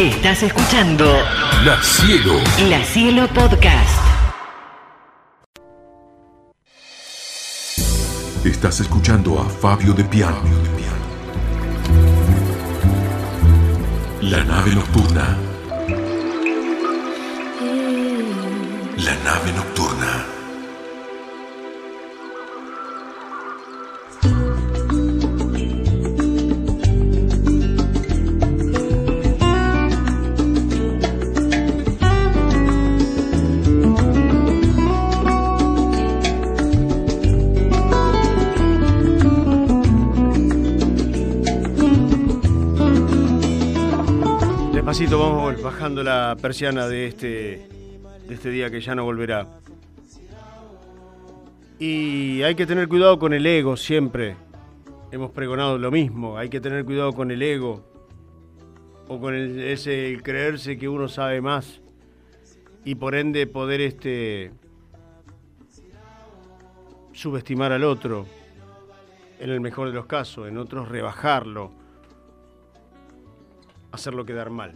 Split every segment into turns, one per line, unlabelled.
Estás escuchando
La Cielo.
La Cielo Podcast.
Estás escuchando a Fabio de Piano. La nave nocturna. La nave nocturna.
Despacito vamos bajando la persiana de este, de este día que ya no volverá. Y hay que tener cuidado con el ego siempre. Hemos pregonado lo mismo, hay que tener cuidado con el ego. O con el- ese creerse que uno sabe más. Y por ende poder este subestimar al otro. En el mejor de los casos, en otros rebajarlo hacerlo quedar mal.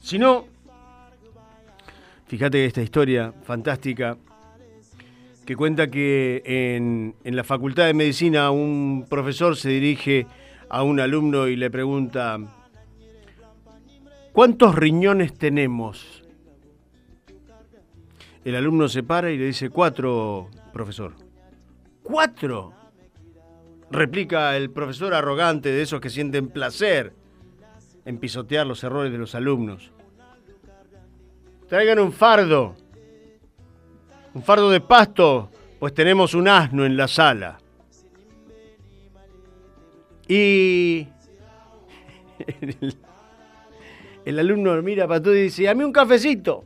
Si no, fíjate esta historia fantástica que cuenta que en, en la Facultad de Medicina un profesor se dirige a un alumno y le pregunta, ¿cuántos riñones tenemos? El alumno se para y le dice, cuatro, profesor. ¿Cuatro? replica el profesor arrogante de esos que sienten placer en pisotear los errores de los alumnos. Traigan un fardo, un fardo de pasto, pues tenemos un asno en la sala. Y el, el alumno mira para todo y dice, a mí un cafecito,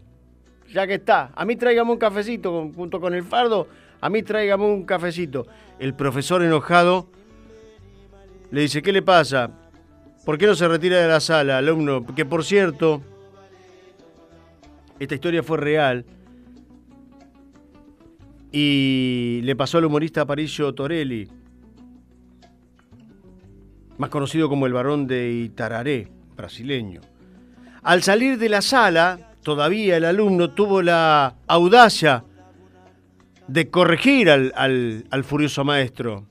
ya que está, a mí tráigame un cafecito junto con el fardo, a mí tráigame un cafecito. El profesor enojado le dice, ¿qué le pasa? ¿Por qué no se retira de la sala, alumno? Que por cierto, esta historia fue real y le pasó al humorista Aparicio Torelli, más conocido como el varón de Itararé, brasileño. Al salir de la sala, todavía el alumno tuvo la audacia de corregir al, furioso maestro.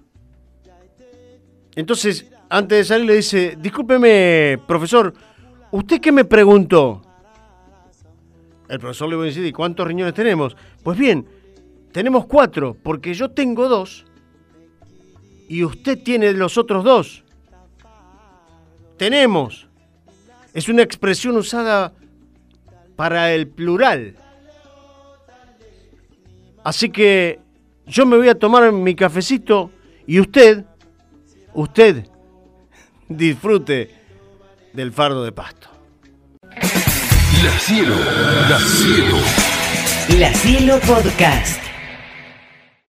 Entonces, antes de salir le dice, discúlpeme, profesor, ¿usted qué me preguntó? El profesor le va a decir, ¿y cuántos riñones tenemos? Pues bien, tenemos cuatro, porque yo tengo dos y usted tiene los otros dos. Tenemos. Es una expresión usada para el plural. Así que yo me voy a tomar mi cafecito y usted, usted, disfrute del fardo de pasto.
La Cielo. La Cielo.
La Cielo Podcast.